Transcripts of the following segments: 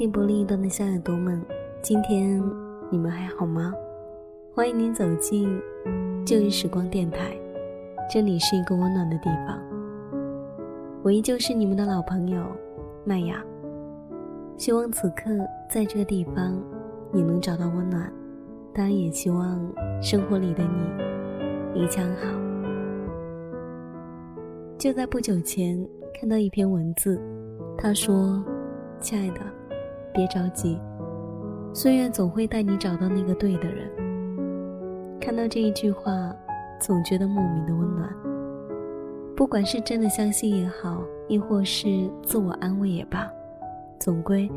嗨，电波另一端的小耳朵们，今天你们还好吗？欢迎您走进旧日时光电台，这里是一个温暖的地方。我依旧是你们的老朋友麦雅，希望此刻在这个地方你能找到温暖，当然也希望生活里的你一切安好。就在不久前看到一篇文字，他说。亲爱的，别着急，岁月总会带你找到那个对的人。看到这一句话，总觉得莫名的温暖。不管是真的相信也好，亦或是自我安慰也罢，总归，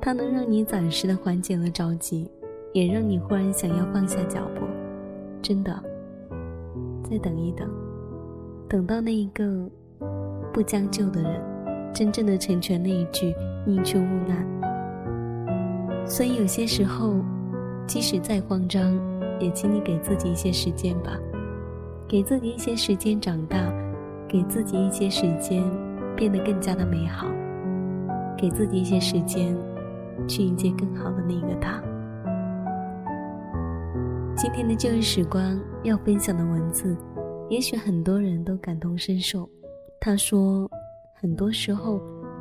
它能让你暂时的缓解了着急，也让你忽然想要放下脚步。真的，再等一等，等到那一个不将就的人，真正的成全那一句。宁缺毋滥，所以有些时候，即使再慌张，也请你给自己一些时间吧，给自己一些时间长大，给自己一些时间变得更加的美好，给自己一些时间去迎接更好的那个他。今天的旧日时光要分享的文字，也许很多人都感同身受。他说，很多时候。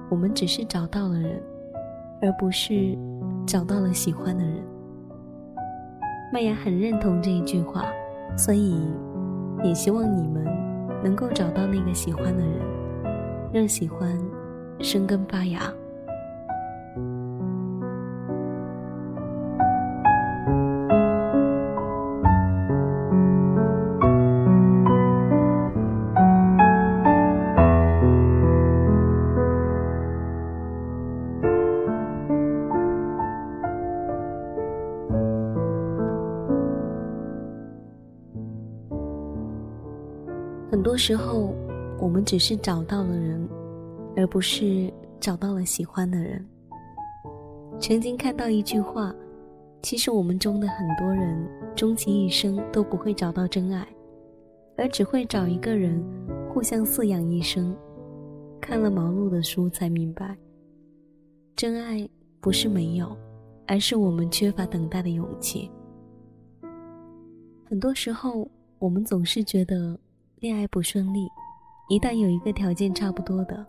我们只是找到了人，而不是找到了喜欢的人。麦芽很认同这一句话，所以也希望你们能够找到那个喜欢的人，让喜欢生根发芽。很多时候，我们只是找到了人，而不是找到了喜欢的人。曾经看到一句话，其实我们中的很多人，终其一生都不会找到真爱，而只会找一个人，互相饲养一生。看了毛路的书，才明白，真爱不是没有，而是我们缺乏等待的勇气。很多时候，我们总是觉得。恋爱不顺利，一旦有一个条件差不多的，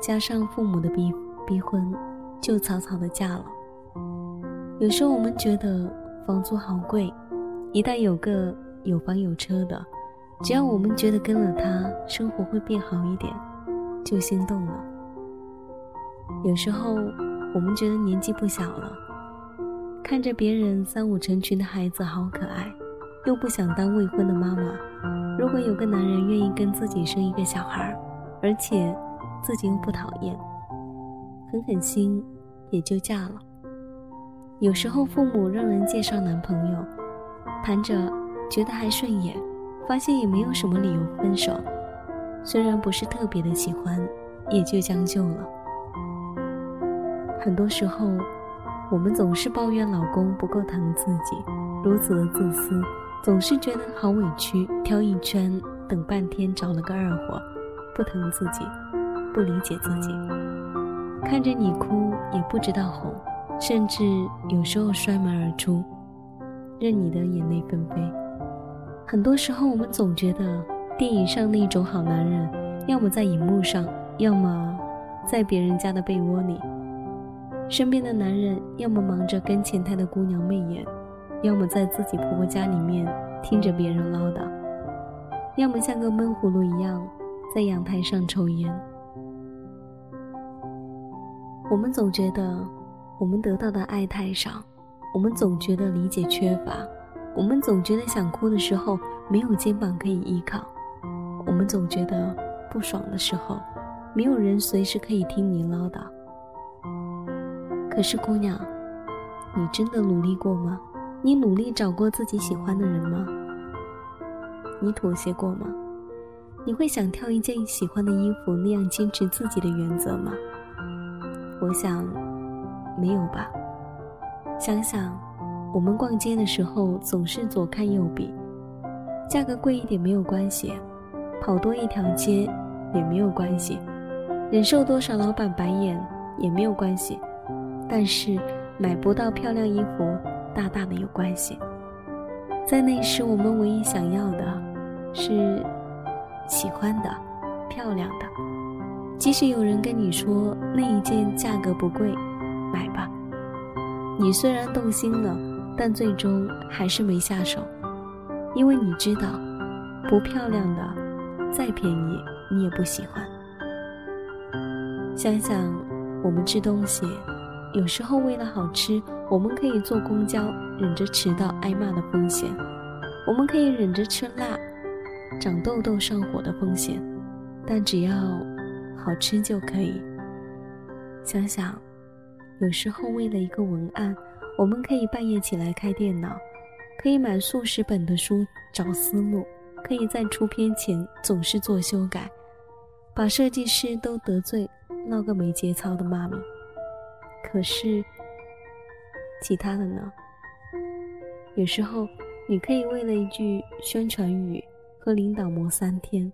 加上父母的逼逼婚，就草草的嫁了。有时候我们觉得房租好贵，一旦有个有房有车的，只要我们觉得跟了他生活会变好一点，就心动了。有时候我们觉得年纪不小了，看着别人三五成群的孩子好可爱，又不想当未婚的妈妈。如果有个男人愿意跟自己生一个小孩，而且自己又不讨厌，狠狠心也就嫁了。有时候父母让人介绍男朋友，谈着觉得还顺眼，发现也没有什么理由分手。虽然不是特别的喜欢，也就将就了。很多时候，我们总是抱怨老公不够疼自己，如此的自私。总是觉得好委屈，挑一圈，等半天找了个二货，不疼自己，不理解自己，看着你哭也不知道哄，甚至有时候摔门而出，任你的眼泪纷飞。很多时候，我们总觉得电影上那种好男人，要么在荧幕上，要么在别人家的被窝里，身边的男人要么忙着跟前台的姑娘媚眼。要么在自己婆婆家里面听着别人唠叨，要么像个闷葫芦一样在阳台上抽烟。我们总觉得我们得到的爱太少，我们总觉得理解缺乏，我们总觉得想哭的时候没有肩膀可以依靠，我们总觉得不爽的时候没有人随时可以听你唠叨。可是姑娘，你真的努力过吗？你努力找过自己喜欢的人吗？你妥协过吗？你会想挑一件喜欢的衣服那样坚持自己的原则吗？我想，没有吧。想想，我们逛街的时候总是左看右比，价格贵一点没有关系，跑多一条街也没有关系，忍受多少老板白眼也没有关系，但是买不到漂亮衣服大大的有关系。在那时，我们唯一想要的是喜欢的、漂亮的。即使有人跟你说那一件价格不贵，买吧。你虽然动心了，但最终还是没下手，因为你知道，不漂亮的再便宜你也不喜欢。想想，我们吃东西，有时候为了好吃，我们可以坐公交，忍着迟到挨骂的风险；我们可以忍着吃辣，长痘痘上火的风险，但只要好吃就可以。想想，有时候为了一个文案，我们可以半夜起来开电脑，可以买数十本的书找思路，可以在出片前总是做修改，把设计师都得罪。闹个没节操的妈咪，可是其他的呢？有时候你可以为了一句宣传语和领导磨三天。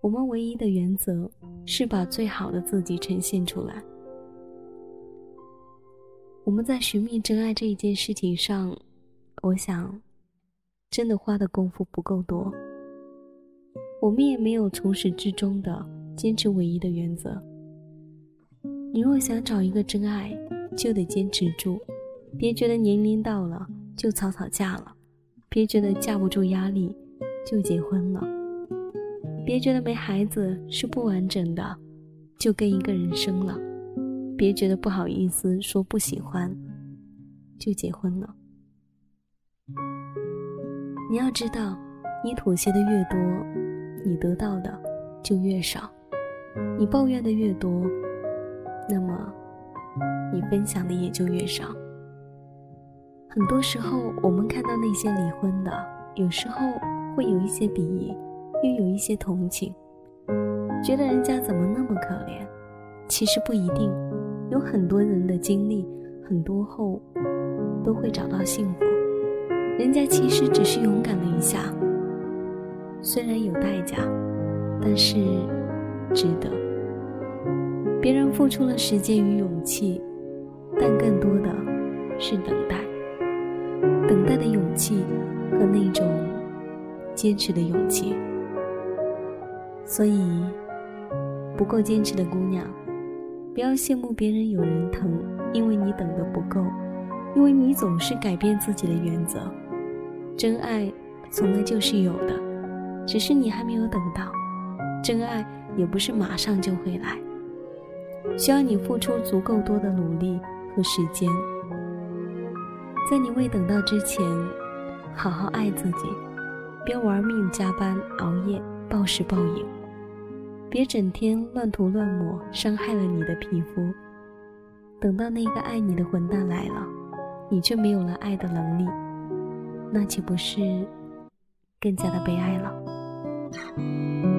我们唯一的原则是把最好的自己呈现出来。我们在寻觅真爱这一件事情上，我想真的花的功夫不够多。我们也没有从始至终的坚持唯一的原则。你若想找一个真爱，就得坚持住，别觉得年龄到了就草草嫁了，别觉得架不住压力就结婚了，别觉得没孩子是不完整的，就跟一个人生了，别觉得不好意思说不喜欢就结婚了。你要知道，你妥协的越多，你得到的就越少；你抱怨的越多。那么，你分享的也就越少。很多时候，我们看到那些离婚的，有时候会有一些鄙夷，又有一些同情，觉得人家怎么那么可怜。其实不一定，有很多人的经历，很多后都会找到幸福。人家其实只是勇敢了一下，虽然有代价，但是值得。别人付出了时间与勇气，但更多的是等待，等待的勇气和那种坚持的勇气。所以，不够坚持的姑娘，不要羡慕别人有人疼，因为你等的不够，因为你总是改变自己的原则。真爱从来就是有的，只是你还没有等到。真爱也不是马上就会来。需要你付出足够多的努力和时间，在你未等到之前，好好爱自己，别玩命加班熬夜暴食暴饮，别整天乱涂乱抹，伤害了你的皮肤。等到那个爱你的混蛋来了，你却没有了爱的能力，那岂不是更加的悲哀了？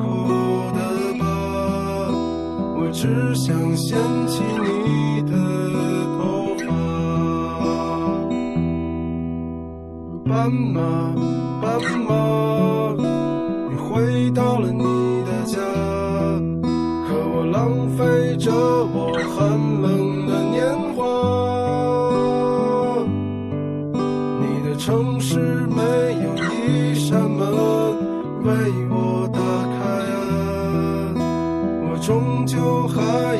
哭的吧，我只想掀起你的头发斑马，斑马，你回到了你的家，可我浪费着我寒冷的年华。你的城市没有一扇门又何以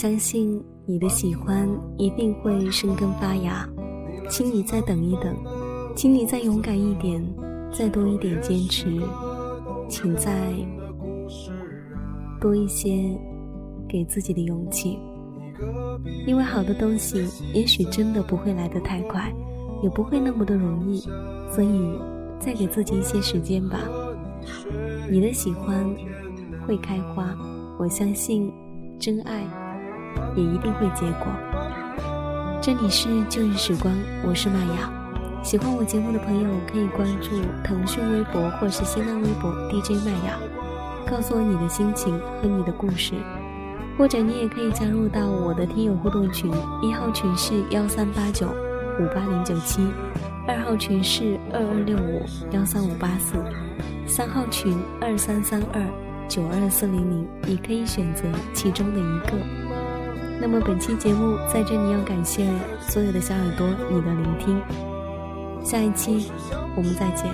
相信你的喜欢一定会生根发芽，请你再等一等，请你再勇敢一点，再多一点坚持，请再多一些给自己的勇气。因为好的东西也许真的不会来得太快，也不会那么的容易，所以再给自己一些时间吧。你的喜欢会开花，我相信真爱也一定会结果。这里是旧日时光，我是麦雅。喜欢我节目的朋友可以关注腾讯微博或是新浪微博 DJ 麦雅，告诉我你的心情和你的故事。或者你也可以加入到我的听友互动群，一号群是幺三八九五八零九七，二号群是二二六五幺三五八四，三号群二三三二九二四零零，你可以选择其中的一个。那么本期节目在这里要感谢所有的小耳朵你的聆听，下一期我们再见，